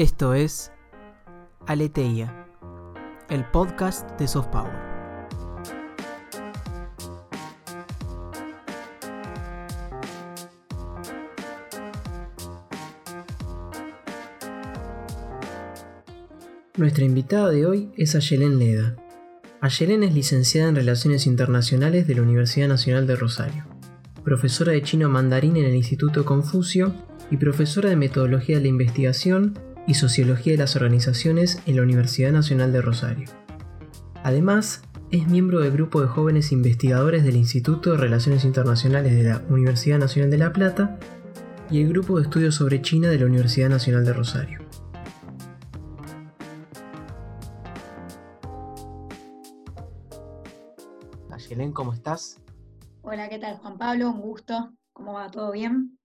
Esto es Aleteia, el podcast de Soft Power. Nuestra invitada de hoy es Ayelen Leda. Ayelen es licenciada en Relaciones Internacionales de la Universidad Nacional de Rosario, profesora de chino mandarín en el Instituto Confucio y profesora de Metodología de la Investigación y Sociología de las Organizaciones en la Universidad Nacional de Rosario. Además, es miembro del grupo de jóvenes investigadores del Instituto de Relaciones Internacionales de la Universidad Nacional de La Plata y el grupo de estudios sobre China de la Universidad Nacional de Rosario. Ayelen, ¿cómo estás? Hola, ¿qué tal Juan Pablo? Un gusto. ¿Cómo va? ¿Todo bien?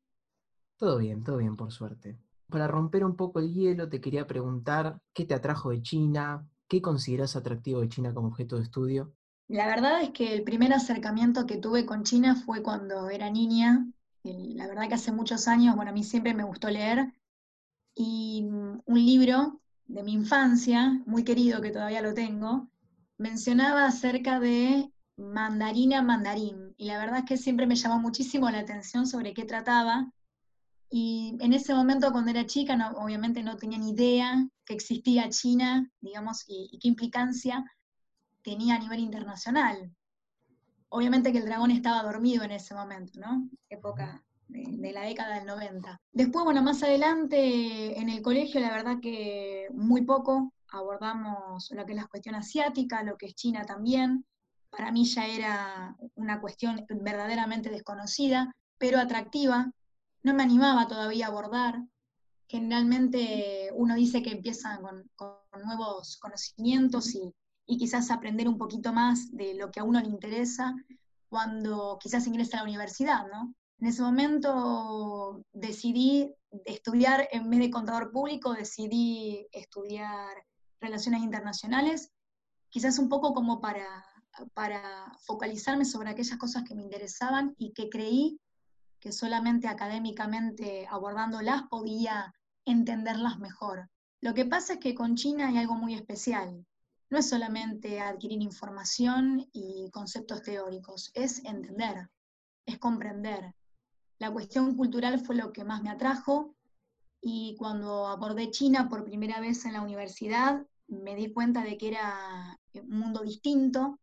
Todo bien, todo bien, por suerte. Para romper un poco el hielo, te quería preguntar qué te atrajo de China, qué consideras atractivo de China como objeto de estudio. La verdad es que el primer acercamiento que tuve con China fue cuando era niña. La verdad que hace muchos años, bueno, a mí siempre me gustó leer. Y mm, un libro de mi infancia, muy querido que todavía lo tengo, mencionaba acerca de mandarina mandarín. Y la verdad es que siempre me llamó muchísimo la atención sobre qué trataba y en ese momento, cuando era chica, obviamente no tenía ni idea que existía China, digamos, y, qué implicancia tenía a nivel internacional. Obviamente que el dragón estaba dormido en ese momento, ¿no? Época de, la década del 90. Después, bueno, más adelante en el colegio, la verdad que muy poco abordamos lo que es la cuestión asiática, lo que es China también. Para mí ya era una cuestión verdaderamente desconocida, pero atractiva, no me animaba todavía a abordar. Generalmente uno dice que empieza con, nuevos conocimientos y, quizás aprender un poquito más de lo que a uno le interesa cuando quizás ingresa a la universidad, ¿no? En ese momento decidí estudiar, en vez de contador público, decidí estudiar relaciones internacionales, quizás un poco como para, para focalizarme sobre aquellas cosas que me interesaban y que creí que solamente académicamente abordándolas podía entenderlas mejor. Lo que pasa es que con China hay algo muy especial. No es solamente adquirir información y conceptos teóricos, es entender, es comprender. La cuestión cultural fue lo que más me atrajo y cuando abordé China por primera vez en la universidad me di cuenta de que era un mundo distinto,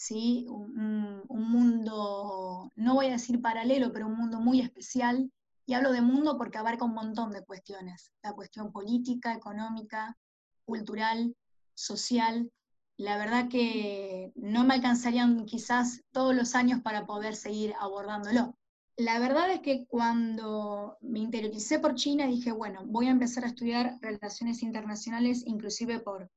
¿sí? Un, mundo, no voy a decir paralelo, pero un mundo muy especial. Y hablo de mundo porque abarca un montón de cuestiones. La cuestión política, económica, cultural, social. La verdad que no me alcanzarían quizás todos los años para poder seguir abordándolo. La verdad es que cuando me interioricé por China dije, bueno, voy a empezar a estudiar relaciones internacionales, inclusive por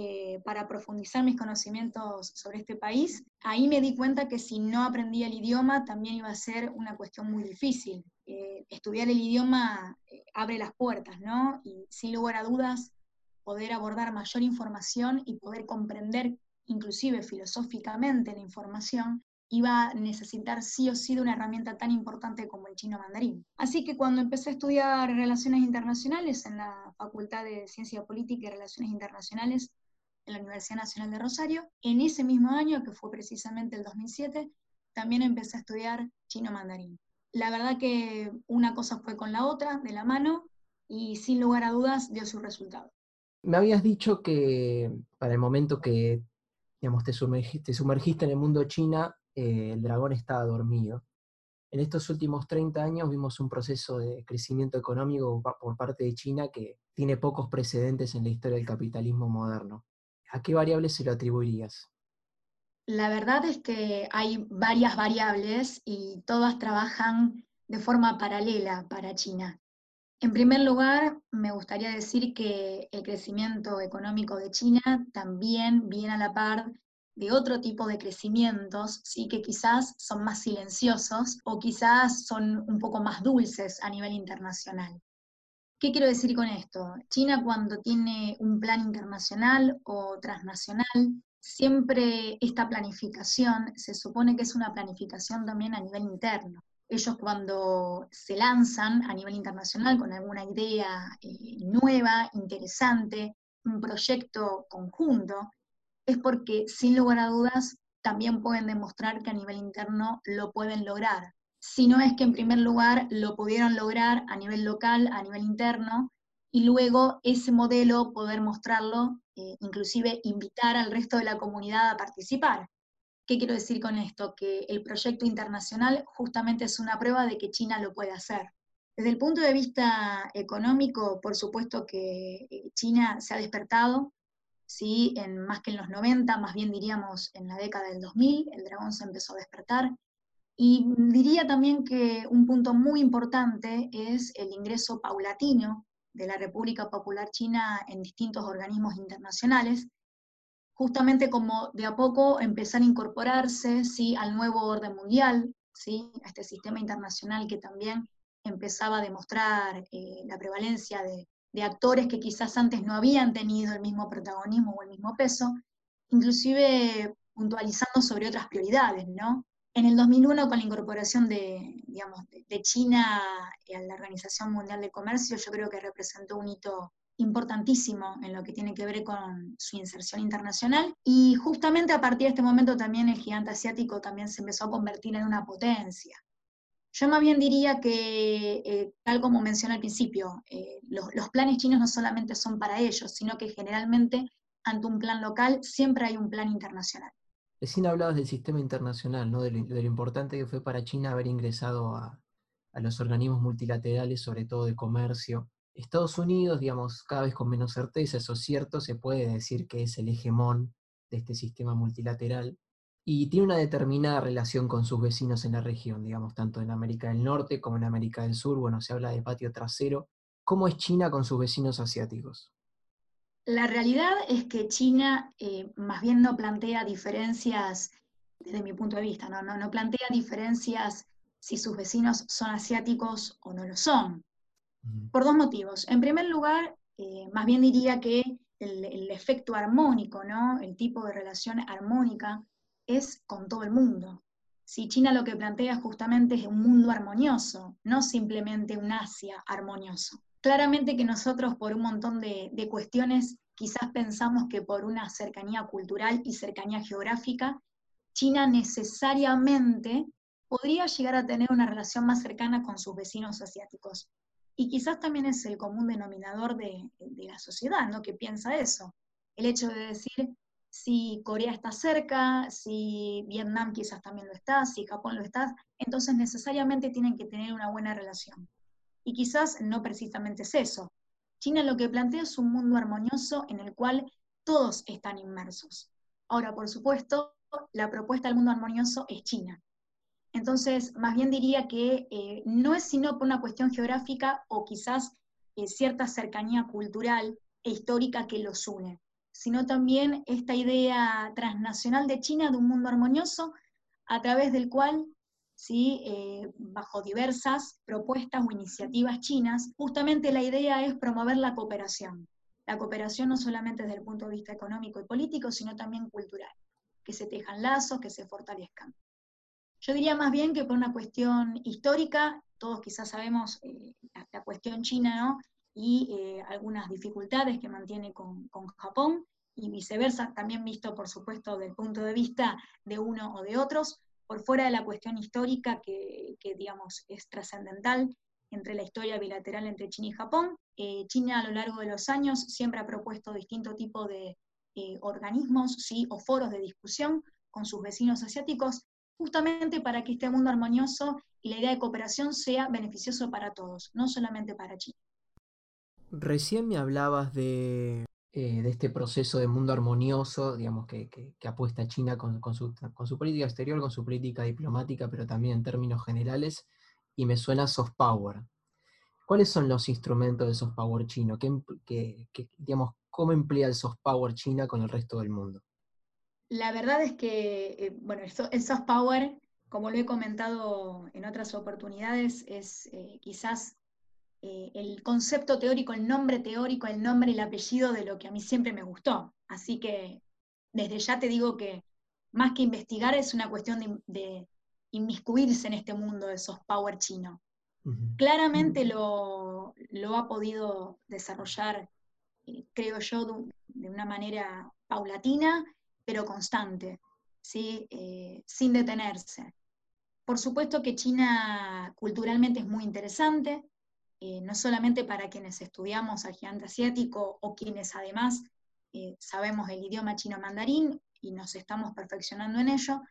eh, para profundizar mis conocimientos sobre este país, ahí me di cuenta que si no aprendía el idioma también iba a ser una cuestión muy difícil. Eh, estudiar el idioma eh, abre las puertas, ¿no? Y sin lugar a dudas, poder abordar mayor información y poder comprender inclusive filosóficamente la información, iba a necesitar sí o sí de una herramienta tan importante como el chino mandarín. Así que cuando empecé a estudiar relaciones internacionales en la Facultad de Ciencia Política y Relaciones Internacionales, en la Universidad Nacional de Rosario. En ese mismo año, que fue precisamente el 2007, también empecé a estudiar chino mandarín. La verdad que una cosa fue con la otra, de la mano, y sin lugar a dudas dio su resultado. Me habías dicho que para el momento que digamos, te, sumergiste, sumergiste en el mundo China, eh, el dragón estaba dormido. En estos últimos 30 años vimos un proceso de crecimiento económico por parte de China que tiene pocos precedentes en la historia del capitalismo moderno. ¿A qué variables se lo atribuirías? La verdad es que hay varias variables y todas trabajan de forma paralela para China. En primer lugar, me gustaría decir que el crecimiento económico de China también viene a la par de otro tipo de crecimientos, sí que quizás son más silenciosos o quizás son un poco más dulces a nivel internacional. ¿Qué quiero decir con esto? China cuando tiene un plan internacional o transnacional, siempre esta planificación se supone que es una planificación también a nivel interno. ellos cuando se lanzan a nivel internacional con alguna idea eh, nueva, interesante, un proyecto conjunto, es porque sin lugar a dudas también pueden demostrar que a nivel interno lo pueden lograr. Si no es que en primer lugar lo pudieron lograr a nivel local, a nivel interno, y luego ese modelo poder mostrarlo, eh, inclusive invitar al resto de la comunidad a participar. ¿Qué quiero decir con esto? Que el proyecto internacional justamente es una prueba de que China lo puede hacer. Desde el punto de vista económico, por supuesto que eh, China se ha despertado, ¿sí? en, más que en los 90, más bien diríamos en la década del 2000, el dragón se empezó a despertar. Y diría también que un punto muy importante es el ingreso paulatino de la República Popular China en distintos organismos internacionales, justamente como de a poco empezar a incorporarse ¿sí? al nuevo orden mundial, ¿sí? a este sistema internacional que también empezaba a demostrar eh, la prevalencia de, de, actores que quizás antes no habían tenido el mismo protagonismo o el mismo peso, inclusive puntualizando sobre otras prioridades, ¿no? En el 2001, con la incorporación de, China a la Organización Mundial de Comercio, yo creo que representó un hito importantísimo en lo que tiene que ver con su inserción internacional. Y justamente a partir de este momento también el gigante asiático también se empezó a convertir en una potencia. Yo más bien diría que, eh, tal como mencioné al principio, eh, los, planes chinos no solamente son para ellos, sino que generalmente ante un plan local siempre hay un plan internacional. Recién hablabas del sistema internacional, ¿no? de, lo, importante que fue para China haber ingresado a, a, los organismos multilaterales, sobre todo de comercio. Estados Unidos, digamos, cada vez con menos certeza, eso es cierto, se puede decir que es el hegemón de este sistema multilateral y tiene una determinada relación con sus vecinos en la región, digamos, tanto en América del Norte como en América del Sur, bueno, se habla de patio trasero. ¿Cómo es China con sus vecinos asiáticos? La realidad es que China eh, más bien no plantea diferencias, desde mi punto de vista, ¿no? No, no plantea diferencias si sus vecinos son asiáticos o no lo son. Por dos motivos. En primer lugar, eh, más bien diría que el, el, efecto armónico, ¿no? el tipo de relación armónica, es con todo el mundo. Si China lo que plantea justamente es un mundo armonioso, no simplemente un Asia armonioso. Claramente que nosotros por un montón de, cuestiones quizás pensamos que por una cercanía cultural y cercanía geográfica, China necesariamente podría llegar a tener una relación más cercana con sus vecinos asiáticos. Y quizás también es el común denominador de, de, la sociedad, ¿no? Que piensa eso. El hecho de decir, si Corea está cerca, si Vietnam quizás también lo está, si Japón lo está, entonces necesariamente tienen que tener una buena relación. Y quizás no precisamente es eso. China lo que plantea es un mundo armonioso en el cual todos están inmersos. Ahora, por supuesto, la propuesta del mundo armonioso es China. Entonces, más bien diría que eh, no es sino por una cuestión geográfica o quizás eh, cierta cercanía cultural e histórica que los une, sino también esta idea transnacional de China de un mundo armonioso a través del cual ¿sí? Eh, bajo diversas propuestas o iniciativas chinas, justamente la idea es promover la cooperación. La cooperación no solamente desde el punto de vista económico y político, sino también cultural, que se tejan lazos, que se fortalezcan. Yo diría más bien que por una cuestión histórica, todos quizás sabemos eh, la, cuestión china. Y eh, algunas dificultades que mantiene con, con Japón, y viceversa, también visto, por supuesto, del punto de vista de uno o de otros, por fuera de la cuestión histórica que, digamos, es trascendental entre la historia bilateral entre China y Japón. Eh, China a lo largo de los años siempre ha propuesto distinto tipo de eh, organismos ¿sí? o foros de discusión con sus vecinos asiáticos, justamente para que este mundo armonioso y la idea de cooperación sea beneficioso para todos, no solamente para China. Recién me hablabas de eh, de este proceso de mundo armonioso, digamos, que, que, apuesta China con, con, su, con, su, política exterior, con su política diplomática, pero también en términos generales, y me suena soft power. ¿Cuáles son los instrumentos de soft power chino? ¿Qué, digamos, ¿Cómo emplea el soft power China con el resto del mundo? La verdad es que, eh, bueno, el soft power, como lo he comentado en otras oportunidades, es eh, quizás eh, el concepto teórico, el nombre teórico, el nombre y el apellido de lo que a mí siempre me gustó. Así que desde ya te digo que más que investigar es una cuestión de, de, inmiscuirse en este mundo de soft power chino. Claramente lo, ha podido desarrollar, eh, creo yo, de, una manera paulatina, pero constante, ¿sí? Eh, sin detenerse. Por supuesto que China culturalmente es muy interesante, eh, no solamente para quienes estudiamos al gigante asiático o quienes además sabemos el idioma chino mandarín y nos estamos perfeccionando en ello,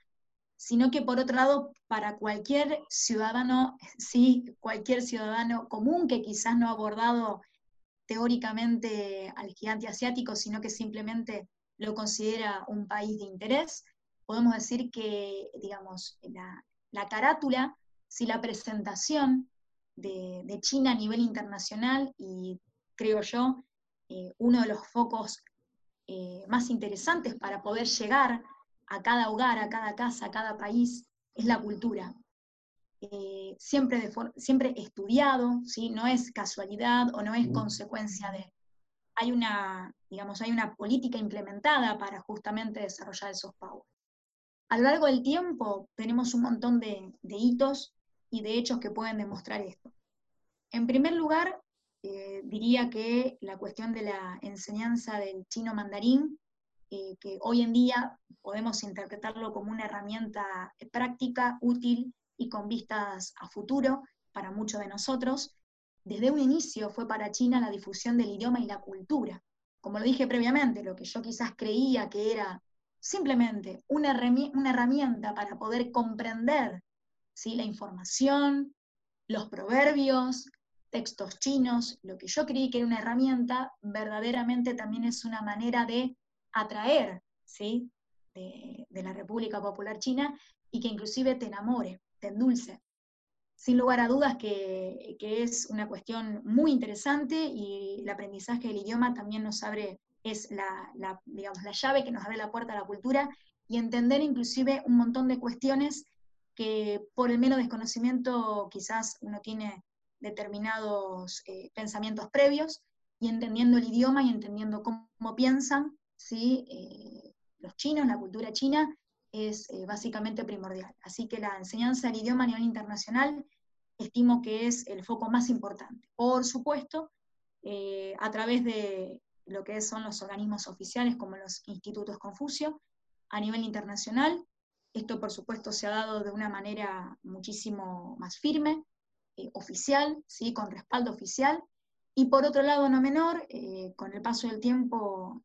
sino que por otro lado, para cualquier ciudadano, sí, cualquier ciudadano común que quizás no ha abordado teóricamente al gigante asiático, sino que simplemente lo considera un país de interés, podemos decir que, digamos, la, carátula, si la presentación de, China a nivel internacional y creo yo, eh, uno de los focos eh, más interesantes para poder llegar a cada hogar, a cada casa, a cada país, es la cultura. Eh, siempre, siempre estudiado, ¿sí? no es casualidad o no es consecuencia de... Hay una, digamos, hay una política implementada para justamente desarrollar esos power. A lo largo del tiempo tenemos un montón de, hitos y de hechos que pueden demostrar esto. En primer lugar, eh, diría que la cuestión de la enseñanza del chino mandarín eh, que hoy en día podemos interpretarlo como una herramienta práctica, útil y con vistas a futuro para muchos de nosotros, desde un inicio fue para China la difusión del idioma y la cultura. Como lo dije previamente, lo que yo quizás creía que era simplemente una, herramienta para poder comprender ¿sí? la información, los proverbios, textos chinos, lo que yo creí que era una herramienta, verdaderamente también es una manera de atraer ¿sí? de, la República Popular China y que inclusive te enamore, te endulce. Sin lugar a dudas que, es una cuestión muy interesante y el aprendizaje del idioma también nos abre, es la, digamos, la llave que nos abre la puerta a la cultura y entender inclusive un montón de cuestiones que por el mero desconocimiento quizás uno tiene determinados eh, pensamientos previos y entendiendo el idioma y entendiendo cómo piensan, ¿sí? Eh, los chinos, la cultura china, es eh, básicamente primordial. Así que la enseñanza del idioma a nivel internacional estimo que es el foco más importante. Por supuesto, a través de lo que son los organismos oficiales como los institutos Confucio, a nivel internacional, esto por supuesto se ha dado de una manera muchísimo más firme, oficial, ¿sí? con respaldo oficial, y por otro lado, no menor, con el paso del tiempo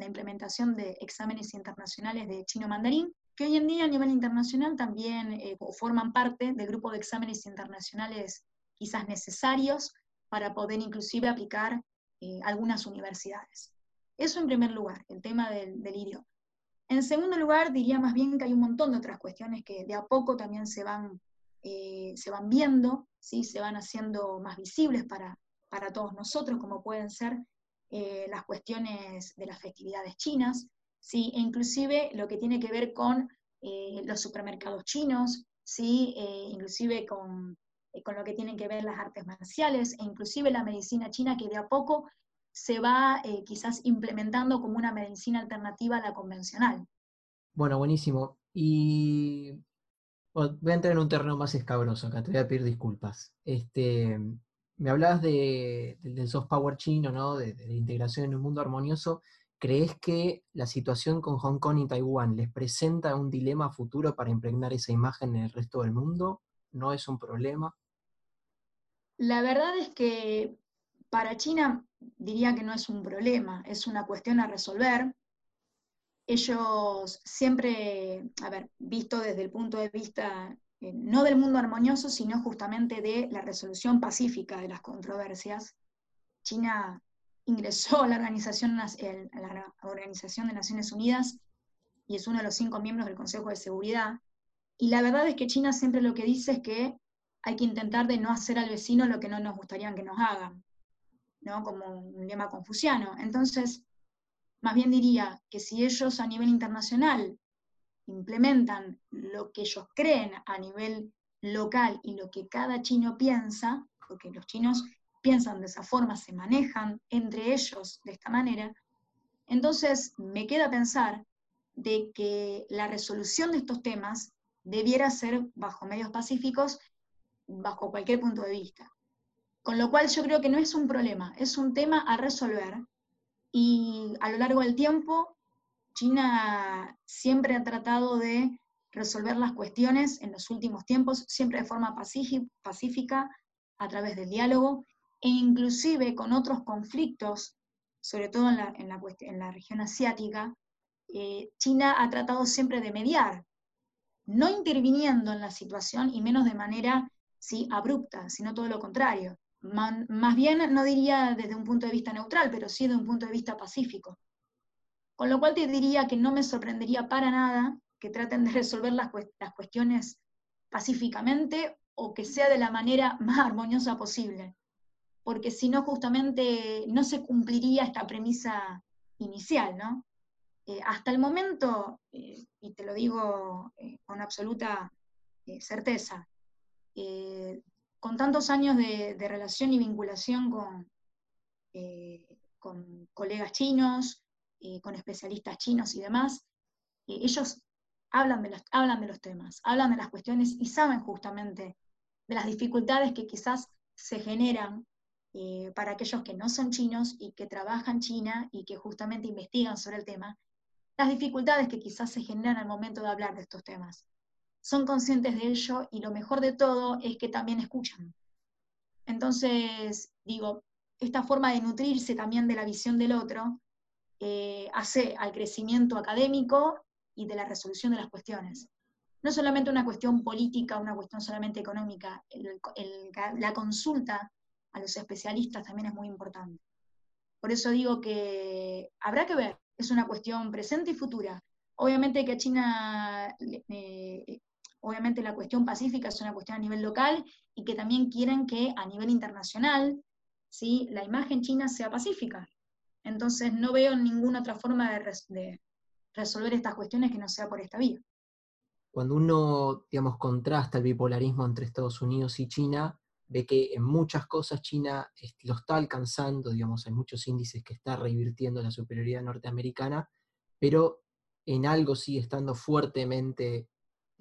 la implementación de exámenes internacionales de chino mandarín, que hoy en día a nivel internacional también eh, forman parte del grupo de exámenes internacionales quizás necesarios para poder inclusive aplicar eh, algunas universidades. Eso en primer lugar, el tema del, idioma. En segundo lugar, diría más bien que hay un montón de otras cuestiones que de a poco también se van, eh, se van viendo, ¿sí? se van haciendo más visibles para, para todos nosotros, como pueden ser eh, las cuestiones de las festividades chinas, ¿sí? e inclusive lo que tiene que ver con eh, los supermercados chinos, ¿sí? Inclusive con, con, lo que tienen que ver las artes marciales, e inclusive la medicina china que de a poco se va quizás implementando como una medicina alternativa a la convencional. Bueno, buenísimo. Y voy a entrar en un terreno más escabroso acá, te voy a pedir disculpas. Este, me hablabas de, del soft power chino, ¿no? De, de, integración en un mundo armonioso. ¿Crees que la situación con Hong Kong y Taiwán les presenta un dilema futuro para impregnar esa imagen en el resto del mundo? ¿No es un problema? La verdad es que para China diría que no es un problema, es una cuestión a resolver. Ellos siempre, a ver, visto desde el punto de vista eh, no del mundo armonioso, sino justamente de la resolución pacífica de las controversias. China ingresó a la Organización, la Organización de Naciones Unidas y es uno de los cinco miembros del Consejo de Seguridad. Y la verdad es que China siempre lo que dice es que hay que intentar de no hacer al vecino lo que no nos gustaría que nos hagan, ¿no? como un lema confuciano. Entonces, más bien diría que si ellos a nivel internacional implementan lo que ellos creen a nivel local y lo que cada chino piensa, porque los chinos piensan de esa forma, se manejan entre ellos de esta manera, entonces me queda pensar de que la resolución de estos temas debiera ser bajo medios pacíficos, bajo cualquier punto de vista. Con lo cual yo creo que no es un problema, es un tema a resolver y a lo largo del tiempo China siempre ha tratado de resolver las cuestiones en los últimos tiempos, siempre de forma pacífica, a través del diálogo, e inclusive con otros conflictos, sobre todo en la, región asiática, eh, China ha tratado siempre de mediar, no interviniendo en la situación y menos de manera ¿sí? abrupta, sino todo lo contrario. Más bien, no diría desde un punto de vista neutral, pero sí desde un punto de vista pacífico. Con lo cual te diría que no me sorprendería para nada que traten de resolver las, las cuestiones pacíficamente o que sea de la manera más armoniosa posible, porque si no justamente no se cumpliría esta premisa inicial, ¿no? Eh, hasta el momento, eh, y te lo digo eh, con absoluta certeza, con tantos años de, relación y vinculación con, con colegas chinos, con especialistas chinos y demás, ellos hablan de, los, hablan de los temas, hablan de las cuestiones y saben justamente de las dificultades que quizás se generan para aquellos que no son chinos y que trabajan China y que justamente investigan sobre el tema las dificultades que quizás se generan al momento de hablar de estos temas. Son conscientes de ello y lo mejor de todo es que también escuchan. Entonces, digo, esta forma de nutrirse también de la visión del otro eh, hace al crecimiento académico y de la resolución de las cuestiones. No solamente una cuestión política, una cuestión solamente económica, la consulta a los especialistas también es muy importante. Por eso digo que habrá que ver es una cuestión presente y futura. Obviamente que China, eh, obviamente la cuestión pacífica es una cuestión a nivel local y que también quieren que a nivel internacional ¿sí? la imagen china sea pacífica. Entonces no veo ninguna otra forma de, resolver estas cuestiones que no sea por esta vía. Cuando uno, digamos, contrasta el bipolarismo entre Estados Unidos y China, ve que en muchas cosas China lo está alcanzando, digamos, hay muchos índices que está revirtiendo la superioridad norteamericana, pero en algo sigue estando fuertemente,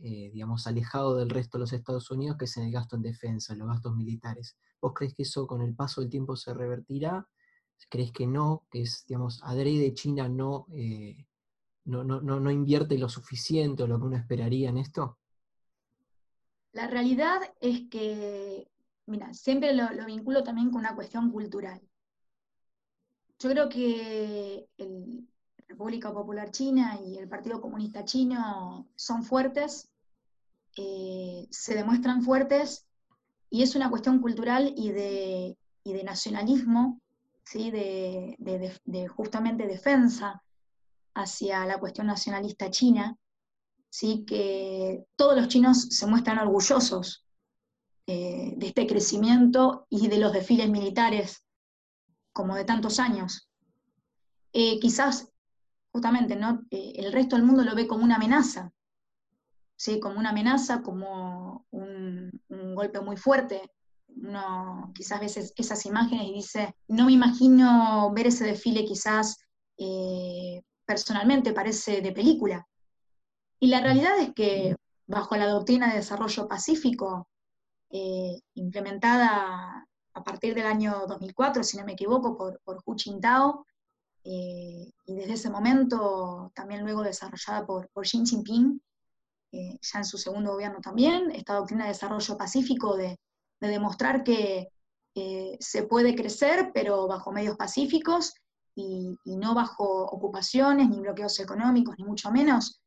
eh, digamos, alejado del resto de los Estados Unidos, que es en el gasto en defensa, los gastos militares. ¿Vos crees que eso con el paso del tiempo se revertirá? ¿Crees que no? Que es, digamos, adrede China no, eh, no, no, no invierte lo suficiente o lo que uno esperaría en esto? La realidad es que mira, siempre lo, vinculo también con una cuestión cultural. Yo creo que la República Popular China y el Partido Comunista Chino son fuertes, eh, se demuestran fuertes, y es una cuestión cultural y de, nacionalismo, ¿sí? de, de, justamente defensa hacia la cuestión nacionalista china, ¿sí? que todos los chinos se muestran orgullosos eh, de este crecimiento y de los desfiles militares, como de tantos años. Eh, quizás, justamente, ¿no? Eh, el resto del mundo lo ve como una amenaza, ¿sí? como una amenaza, como un, golpe muy fuerte. Uno quizás ve esas imágenes y dice, no me imagino ver ese desfile quizás personalmente, parece de película. Y la realidad es que bajo la doctrina de desarrollo pacífico, eh, implementada a partir del año 2004, si no me equivoco, por, por Hu Jintao, eh, y desde ese momento también luego desarrollada por, por Xi Jinping, eh, ya en su segundo gobierno también, esta doctrina de desarrollo pacífico de, demostrar que se puede crecer, pero bajo medios pacíficos y, no bajo ocupaciones, ni bloqueos económicos, ni mucho menos.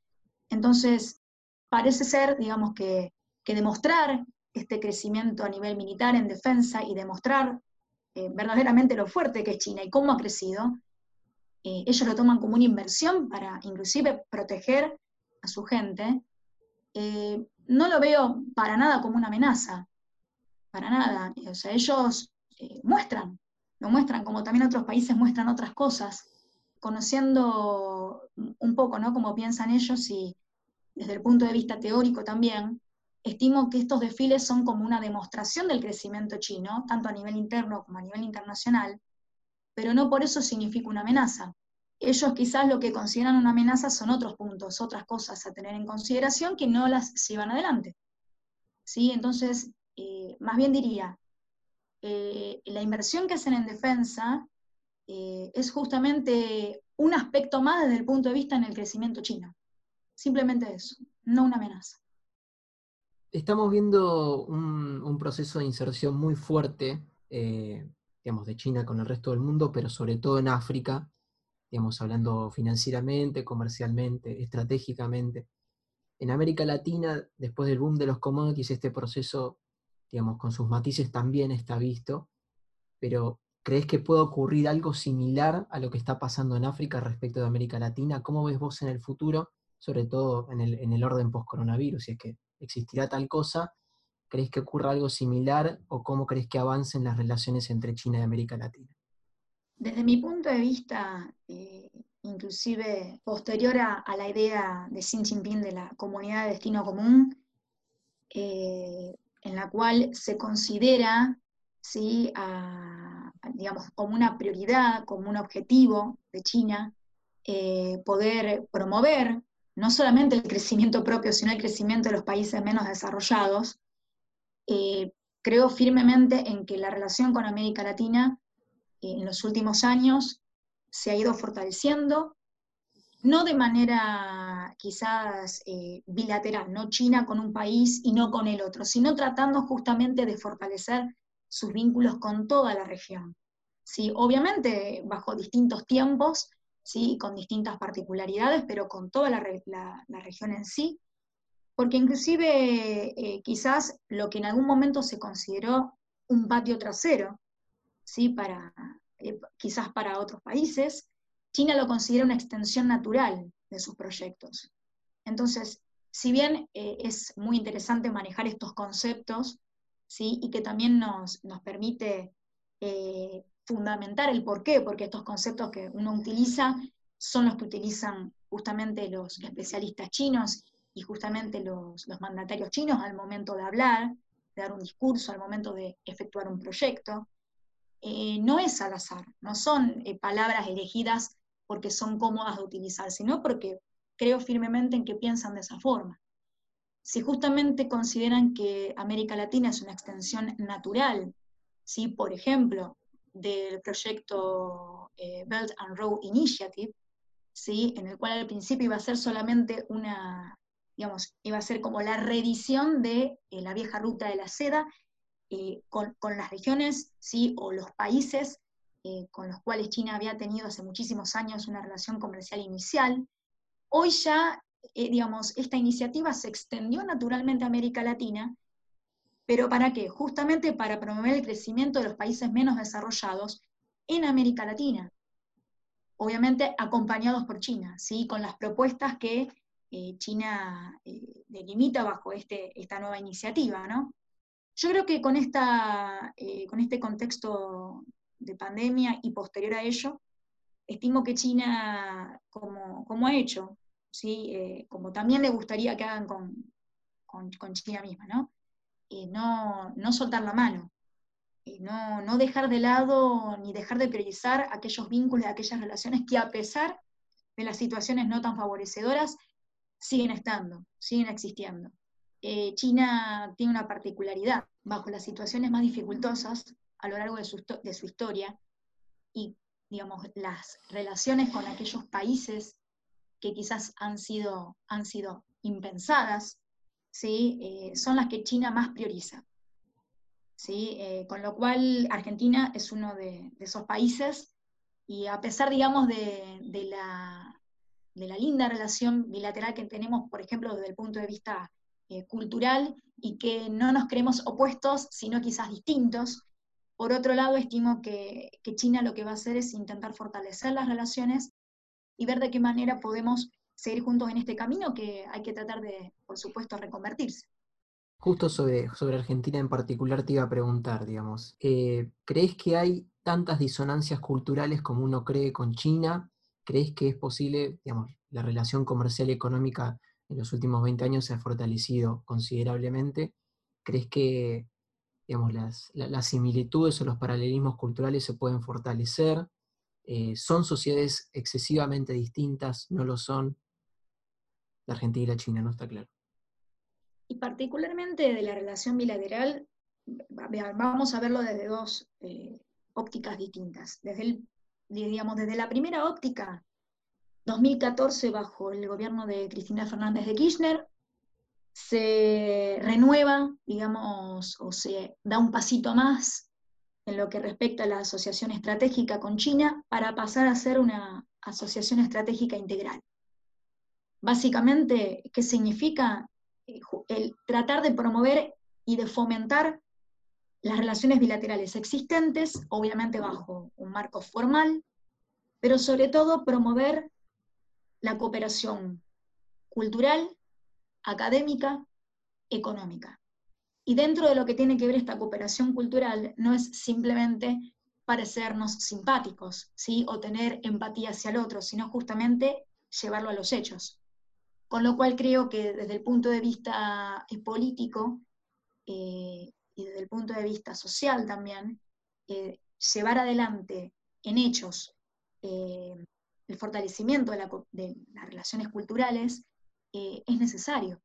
Entonces, parece ser, digamos, que, que demostrar este crecimiento a nivel militar en defensa y demostrar eh, verdaderamente lo fuerte que es China y cómo ha crecido, eh, ellos lo toman como una inversión para inclusive proteger a su gente, eh, no lo veo para nada como una amenaza, para nada. O sea, ellos muestran, lo muestran como también otros países muestran otras cosas, conociendo un poco, ¿no? Cómo piensan ellos y desde el punto de vista teórico también, estimo que estos desfiles son como una demostración del crecimiento chino, tanto a nivel interno como a nivel internacional, pero no por eso significa una amenaza. ellos quizás lo que consideran una amenaza son otros puntos, otras cosas a tener en consideración que no las llevan adelante. ¿Sí? Entonces, eh, más bien diría, eh, la inversión que hacen en defensa eh, es justamente un aspecto más desde el punto de vista en el crecimiento chino. Simplemente eso, no una amenaza. Estamos viendo un, proceso de inserción muy fuerte, digamos, de China con el resto del mundo, pero sobre todo en África, digamos, hablando financieramente, comercialmente, estratégicamente. En América Latina, después del boom de los commodities, este proceso, digamos, con sus matices también está visto, pero ¿crees que puede ocurrir algo similar a lo que está pasando en África respecto de América Latina? ¿Cómo ves vos en el futuro, sobre todo en el, en el orden post-coronavirus, si es que existirá tal cosa? ¿Crees que ocurra algo similar o cómo crees que avancen las relaciones entre China y América Latina? Desde mi punto de vista, eh, inclusive posterior a, la idea de Xi Jinping de la comunidad de destino común, eh, en la cual se considera ¿sí? digamos, como una prioridad, como un objetivo de China, eh, poder promover no solamente el crecimiento propio, sino el crecimiento de los países menos desarrollados, creo firmemente en que la relación con América Latina en los últimos años se ha ido fortaleciendo, no de manera quizás eh, bilateral, no China con un país y no con el otro, sino tratando justamente de fortalecer sus vínculos con toda la región. ¿sí? Obviamente bajo distintos tiempos, ¿sí? con distintas particularidades, pero con toda la, región en sí, porque inclusive eh, quizás lo que en algún momento se consideró un patio trasero ¿sí? para, eh, quizás para otros países, China lo considera una extensión natural de sus proyectos. Entonces, si bien eh, es muy interesante manejar estos conceptos, ¿sí? y que también nos, permite eh, fundamentar el por qué, porque estos conceptos que uno utiliza son los que utilizan justamente los especialistas chinos y justamente los, mandatarios chinos al momento de hablar, de dar un discurso, al momento de efectuar un proyecto. Eh, no es al azar, no son eh, palabras elegidas porque son cómodas de utilizar, sino porque creo firmemente en que piensan de esa forma. Si justamente consideran que América Latina es una extensión natural, ¿sí? por ejemplo, del proyecto eh, Belt and Road Initiative, ¿sí? en el cual al principio iba a ser solamente una, iba a ser como la reedición de la vieja ruta de la seda eh, con, las regiones ¿sí? o los países eh, con los cuales China había tenido hace muchísimos años una relación comercial inicial. Hoy ya, eh, digamos, esta iniciativa se extendió naturalmente a América Latina, pero ¿para qué? Justamente para promover el crecimiento de los países menos desarrollados en América Latina. Obviamente acompañados por China, ¿sí? con las propuestas que China delimita bajo este, esta nueva iniciativa, ¿no? Yo creo que con, esta, eh, con este contexto de pandemia y posterior a ello, estimo que China, como, ha hecho, ¿sí? Eh, como también le gustaría que hagan con, con, China misma, ¿no? Eh, ¿no? no, soltar la mano, no, no, dejar de lado ni dejar de priorizar aquellos vínculos, aquellas relaciones que a pesar de las situaciones no tan favorecedoras, siguen estando, siguen existiendo. Eh, China tiene una particularidad. Bajo las situaciones más dificultosas a lo largo de su, historia y, digamos, las relaciones con aquellos países que quizás han sido, han sido impensadas, ¿sí? Eh, son las que China más prioriza. ¿sí? Eh, con lo cual Argentina es uno de, esos países y a pesar, digamos, de, la, de, la, linda relación bilateral que tenemos, por ejemplo, desde el punto de vista eh, cultural y que no nos creemos opuestos, sino quizás distintos. Por otro lado, estimo que, China lo que va a hacer es intentar fortalecer las relaciones y ver de qué manera podemos seguir juntos en este camino que hay que tratar de, por supuesto, reconvertirse. Justo sobre, sobre Argentina en particular te iba a preguntar, digamos, eh, ¿crees que hay tantas disonancias culturales como uno cree con China? ¿Crees que es posible, digamos, la relación comercial y económica en los últimos 20 años se ha fortalecido considerablemente. ¿Crees que digamos, las, similitudes o los paralelismos culturales se pueden fortalecer? Eh, ¿Son sociedades excesivamente distintas? ¿No lo son? La Argentina y la China, no está claro. Y particularmente de la relación bilateral, vamos a verlo desde dos eh, ópticas distintas. Desde, el, digamos, desde la primera óptica, 2014, bajo el gobierno de Cristina Fernández de Kirchner, se renueva, digamos, o se da un pasito más en lo que respecta a la asociación estratégica con China para pasar a ser una asociación estratégica integral. Básicamente, ¿qué significa? Eh, el tratar de promover y de fomentar las relaciones bilaterales existentes, obviamente bajo un marco formal, pero sobre todo promover la cooperación cultural, académica, económica. Y dentro de lo que tiene que ver esta cooperación cultural, no es simplemente parecernos simpáticos, ¿sí? o tener empatía hacia el otro, sino justamente llevarlo a los hechos. Con lo cual creo que desde el punto de vista eh, político eh, y desde el punto de vista social también, eh, llevar adelante en hechos el fortalecimiento de, las relaciones culturales es necesario.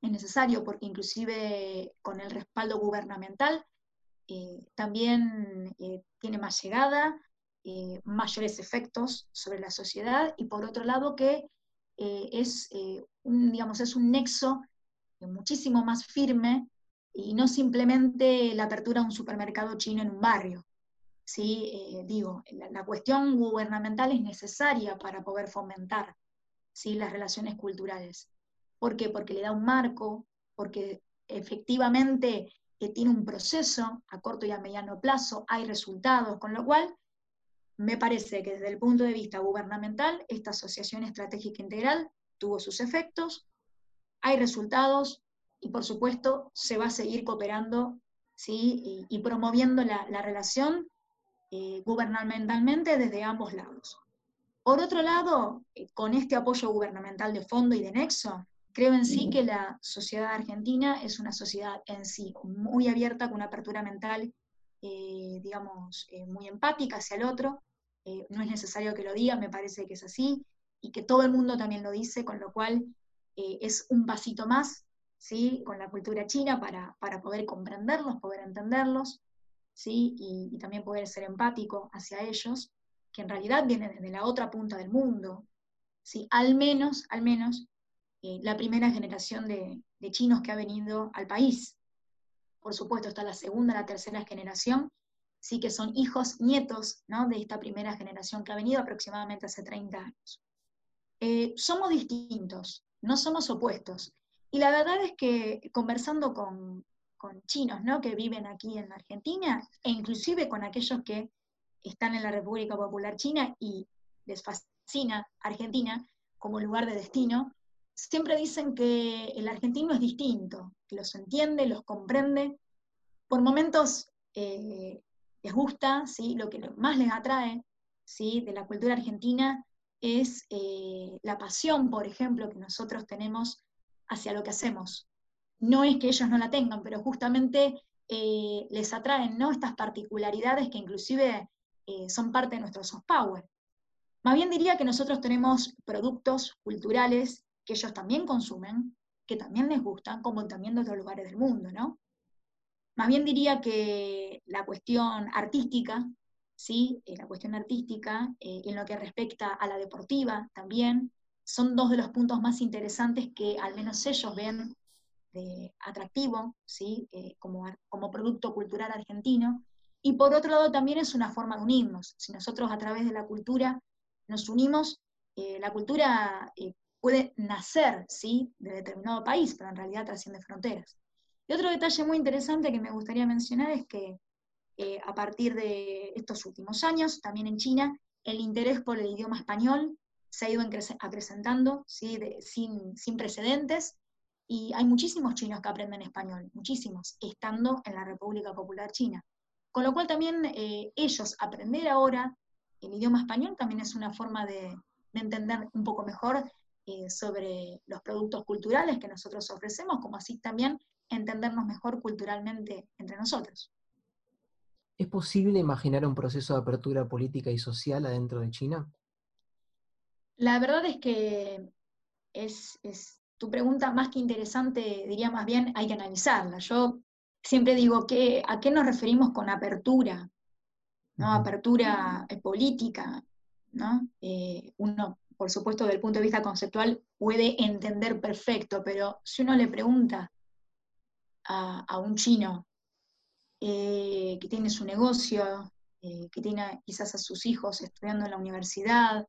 Es necesario porque inclusive con el respaldo gubernamental también tiene más llegada, mayores efectos sobre la sociedad y por otro lado que eh, es, eh, digamos, es un nexo muchísimo más firme y no simplemente la apertura de un supermercado chino en un barrio. ¿sí? Eh, digo, la, cuestión gubernamental es necesaria para poder fomentar ¿sí? las relaciones culturales. ¿Por qué? Porque le da un marco, porque efectivamente tiene un proceso a corto y a mediano plazo, hay resultados, con lo cual me parece que desde el punto de vista gubernamental, esta asociación estratégica integral tuvo sus efectos, hay resultados y por supuesto se va a seguir cooperando ¿sí? y, promoviendo la, relación eh, gubernamentalmente desde ambos lados. Por otro lado, eh, con este apoyo gubernamental de fondo y de nexo, creo en sí que la sociedad argentina es una sociedad en sí muy abierta, con una apertura mental, eh, digamos, muy empática hacia el otro, eh, no es necesario que lo diga, me parece que es así, y que todo el mundo también lo dice, con lo cual eh, es un pasito más, ¿sí? Con la cultura china para, poder comprenderlos, poder entenderlos, ¿sí? Y, también poder ser empático hacia ellos, que en realidad vienen desde la otra punta del mundo, ¿sí? Al menos, al menos, eh, la primera generación de, de chinos que ha venido al país. Por supuesto, está la segunda, la tercera generación, sí que son hijos, nietos ¿no? de esta primera generación que ha venido aproximadamente hace 30 años. Eh, somos distintos, no somos opuestos. Y la verdad es que conversando con, chinos ¿no? que viven aquí en Argentina, e inclusive con aquellos que están en la República Popular China y les fascina Argentina como lugar de destino, siempre dicen que el argentino es distinto, que los entiende, los comprende. Por momentos eh, les gusta, ¿sí? lo que más les atrae ¿sí? de la cultura argentina es eh, la pasión, por ejemplo, que nosotros tenemos hacia lo que hacemos. No es que ellos no la tengan, pero justamente eh, les atraen ¿no? estas particularidades que inclusive eh, son parte de nuestro soft power. Más bien diría que nosotros tenemos productos culturales que ellos también consumen, que también les gustan, como también de otros lugares del mundo, ¿no? Más bien diría que la cuestión artística, ¿sí? Eh, la cuestión artística, en lo que respecta a la deportiva también, son dos de los puntos más interesantes que al menos ellos ven de atractivo, ¿sí? Eh, como, como producto cultural argentino. Y por otro lado también es una forma de unirnos. Si nosotros a través de la cultura nos unimos, la cultura puede nacer ¿sí? de determinado país, pero en realidad trasciende fronteras. Y otro detalle muy interesante que me gustaría mencionar es que eh, a partir de estos últimos años, también en China, el interés por el idioma español se ha ido acrecentando ¿sí? sin, precedentes y hay muchísimos chinos que aprenden español, muchísimos, estando en la República Popular China. Con lo cual también eh, ellos aprender ahora el idioma español también es una forma de, entender un poco mejor eh, sobre los productos culturales que nosotros ofrecemos, como así también entendernos mejor culturalmente entre nosotros. ¿Es posible imaginar un proceso de apertura política y social adentro de China? La verdad es que es, tu pregunta más que interesante, diría más bien, hay que analizarla. Yo siempre digo, que, ¿a qué nos referimos con apertura? ¿no? Apertura eh, política, ¿no? Eh, uno, por supuesto, desde el punto de vista conceptual, puede entender perfecto, pero si uno le pregunta a, un chino eh, que tiene su negocio, que tiene quizás a sus hijos estudiando en la universidad,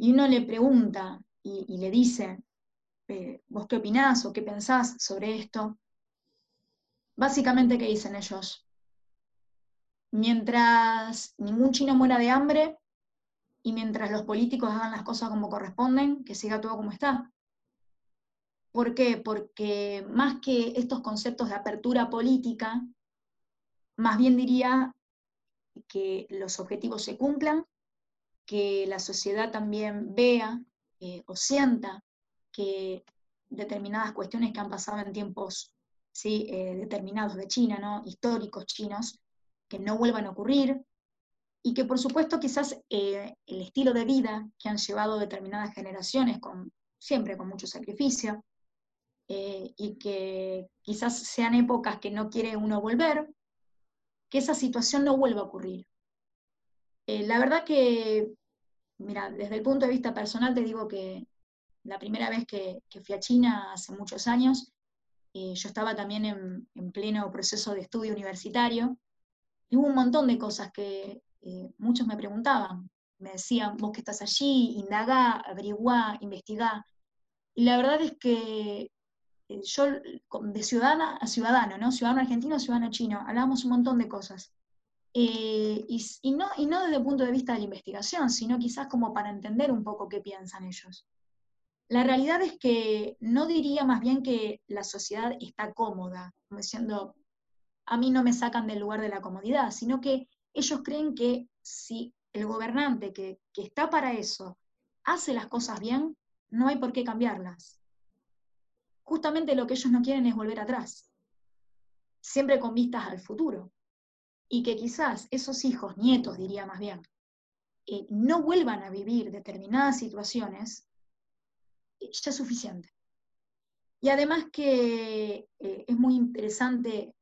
y uno le pregunta y, le dice, ¿vos qué opinás o qué pensás sobre esto? Básicamente, ¿qué dicen ellos? Mientras ningún chino muera de hambre y mientras los políticos hagan las cosas como corresponden, que siga todo como está. ¿Por qué? Porque más que estos conceptos de apertura política, más bien diría que los objetivos se cumplan, que la sociedad también vea eh, o sienta que determinadas cuestiones que han pasado en tiempos ¿sí? Eh, determinados de China, ¿no? históricos chinos, que no vuelvan a ocurrir, y que por supuesto quizás eh, el estilo de vida que han llevado determinadas generaciones, con, siempre con mucho sacrificio, y que quizás sean épocas que no quiere uno volver, que esa situación no vuelva a ocurrir. la verdad que, mira, desde el punto de vista personal te digo que la primera vez que, fui a China hace muchos años, eh, yo estaba también en, pleno proceso de estudio universitario, y hubo un montón de cosas que eh, muchos me preguntaban. Me decían, vos que estás allí, indagá, averiguá, investigá. Y la verdad es que eh, yo, de ciudadana a ciudadano, ¿no? Ciudadano argentino ciudadano chino, hablábamos un montón de cosas. Y, y, no, y desde el punto de vista de la investigación, sino quizás como para entender un poco qué piensan ellos. La realidad es que no diría más bien que la sociedad está cómoda, como diciendo, a mí no me sacan del lugar de la comodidad, sino que ellos creen que si el gobernante que, está para eso hace las cosas bien, no hay por qué cambiarlas. Justamente lo que ellos no quieren es volver atrás, siempre con vistas al futuro. Y que quizás esos hijos, nietos diría más bien, eh, no vuelvan a vivir determinadas situaciones ya es suficiente. Y además que eh, es muy interesante,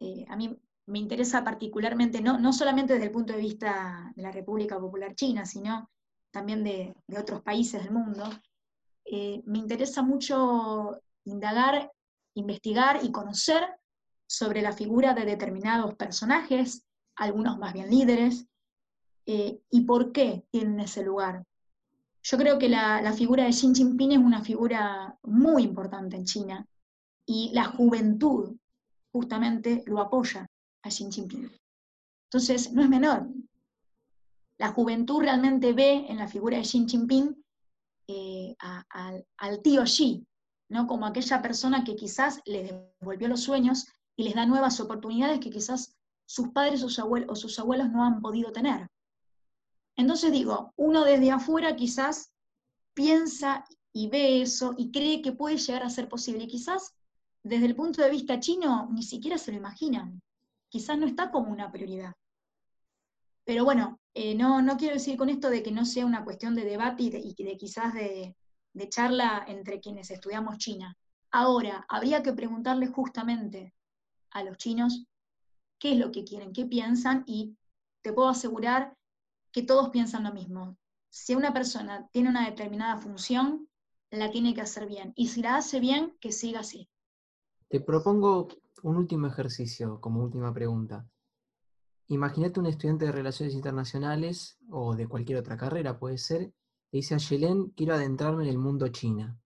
eh, a mí me interesa particularmente, no, no solamente desde el punto de vista de la República Popular China, sino también de, otros países del mundo, eh, me interesa mucho indagar, investigar y conocer sobre la figura de determinados personajes, algunos más bien líderes, y por qué tienen ese lugar. Yo creo que la, figura de Xi Jinping es una figura muy importante en China y la juventud justamente lo apoya a Xi Jinping. Entonces, no es menor. La juventud realmente ve en la figura de Xi Jinping eh, al tío Xi, ¿no? como aquella persona que quizás les devolvió los sueños y les da nuevas oportunidades que quizás sus padres o sus abuelos no han podido tener. Entonces digo, uno desde afuera quizás piensa y ve eso y cree que puede llegar a ser posible. Quizás desde el punto de vista chino ni siquiera se lo imaginan. Quizás no está como una prioridad. Pero bueno, eh, no, no quiero decir con esto de que no sea una cuestión de debate y de, quizás de, de charla entre quienes estudiamos China. Ahora, habría que preguntarle justamente a los chinos qué es lo que quieren, qué piensan y te puedo asegurar que todos piensan lo mismo. Si una persona tiene una determinada función, la tiene que hacer bien. Y si la hace bien, que siga así. Te propongo un último ejercicio como última pregunta. Imagínate un estudiante de Relaciones Internacionales o de cualquier otra carrera, puede ser, le dice a Yelén, quiero adentrarme en el mundo China.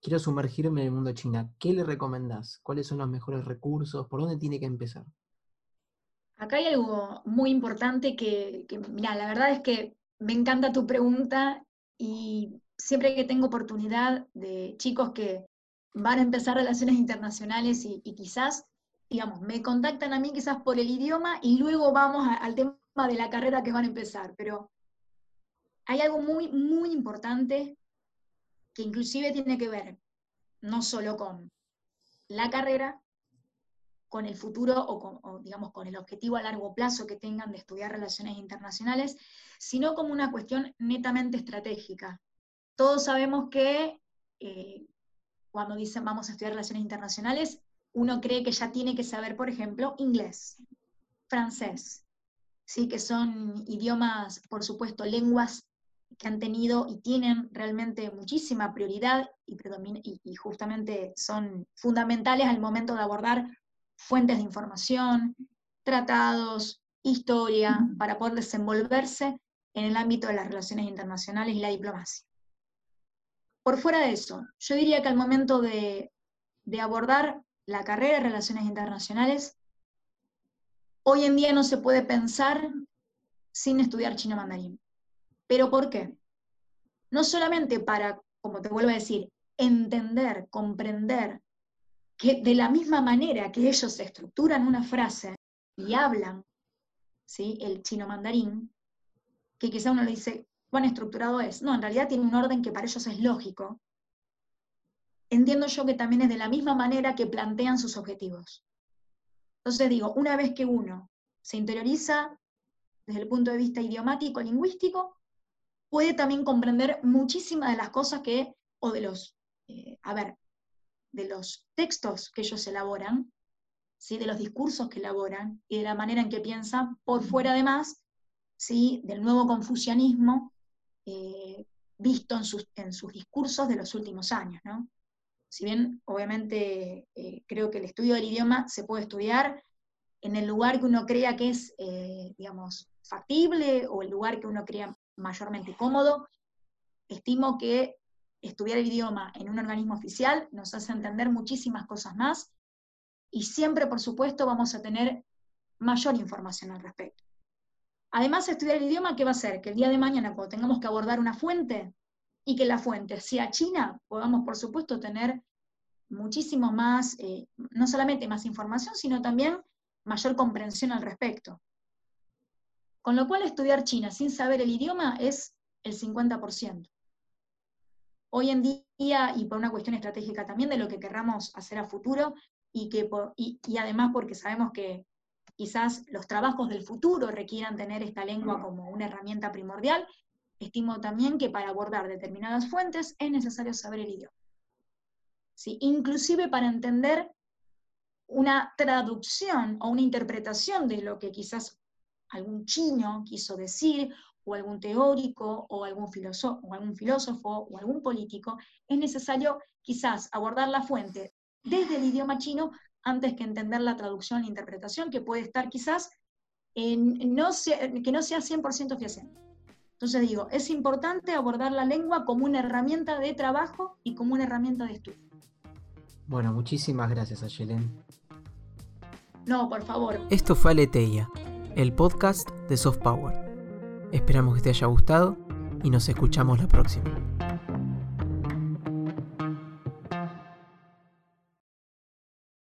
Quiero sumergirme en el mundo China. ¿Qué le recomendás? ¿Cuáles son los mejores recursos? ¿Por dónde tiene que empezar? Acá hay algo muy importante que, mira, la verdad es que me encanta tu pregunta y siempre que tengo oportunidad de chicos que van a empezar relaciones internacionales y, quizás, digamos, me contactan a mí quizás por el idioma y luego vamos al tema de la carrera que van a empezar, pero hay algo muy, muy importante que inclusive tiene que ver no solo con la carrera, con el futuro o, digamos con el objetivo a largo plazo que tengan de estudiar relaciones internacionales, sino como una cuestión netamente estratégica. Todos sabemos que eh, cuando dicen vamos a estudiar relaciones internacionales, uno cree que ya tiene que saber, por ejemplo, inglés, francés, ¿sí? que son idiomas, por supuesto, lenguas que han tenido y tienen realmente muchísima prioridad y, y, justamente son fundamentales al momento de abordar fuentes de información, tratados, historia, para poder desenvolverse en el ámbito de las relaciones internacionales y la diplomacia. Por fuera de eso, yo diría que al momento de, abordar la carrera de relaciones internacionales, hoy en día no se puede pensar sin estudiar chino mandarín. ¿Pero por qué? No solamente para, como te vuelvo a decir, entender, comprender que de la misma manera que ellos estructuran una frase y hablan ¿sí? el chino mandarín, que quizá uno le dice, ¿cuán estructurado es? No, en realidad tiene un orden que para ellos es lógico. Entiendo yo que también es de la misma manera que plantean sus objetivos. Entonces digo, una vez que uno se interioriza desde el punto de vista idiomático, lingüístico, puede también comprender muchísimas de las cosas que, o de los, eh, a ver, de los textos que ellos elaboran, ¿sí? de los discursos que elaboran y de la manera en que piensan, por fuera además ¿sí? del nuevo confucianismo eh, visto en sus, en sus, discursos de los últimos años. ¿no? Si bien obviamente eh, creo que el estudio del idioma se puede estudiar en el lugar que uno crea que es, eh, digamos, factible o el lugar que uno crea mayormente cómodo, estimo que estudiar el idioma en un organismo oficial nos hace entender muchísimas cosas más y siempre, por supuesto, vamos a tener mayor información al respecto. Además, estudiar el idioma, ¿qué va a hacer? Que el día de mañana, cuando tengamos que abordar una fuente y que la fuente sea china, podamos, por supuesto, tener muchísimo más, eh, no solamente más información, sino también mayor comprensión al respecto. Con lo cual, estudiar China sin saber el idioma es el 50% hoy en día, y por una cuestión estratégica también de lo que querramos hacer a futuro, y, que y, además porque sabemos que quizás los trabajos del futuro requieran tener esta lengua como una herramienta primordial, estimo también que para abordar determinadas fuentes es necesario saber el idioma. ¿Sí? Inclusive para entender una traducción o una interpretación de lo que quizás algún chino quiso decir o algún teórico o algún, filósofo, o algún filósofo o algún político, es necesario quizás abordar la fuente desde el idioma chino antes que entender la traducción e interpretación, que puede estar quizás en, no que no sea 100% fehaciente. Entonces digo, es importante abordar la lengua como una herramienta de trabajo y como una herramienta de estudio. Bueno, muchísimas gracias, Ayelen. No, por favor. Esto fue Aleteia, el podcast de Soft Power. Esperamos que te haya gustado y nos escuchamos la próxima.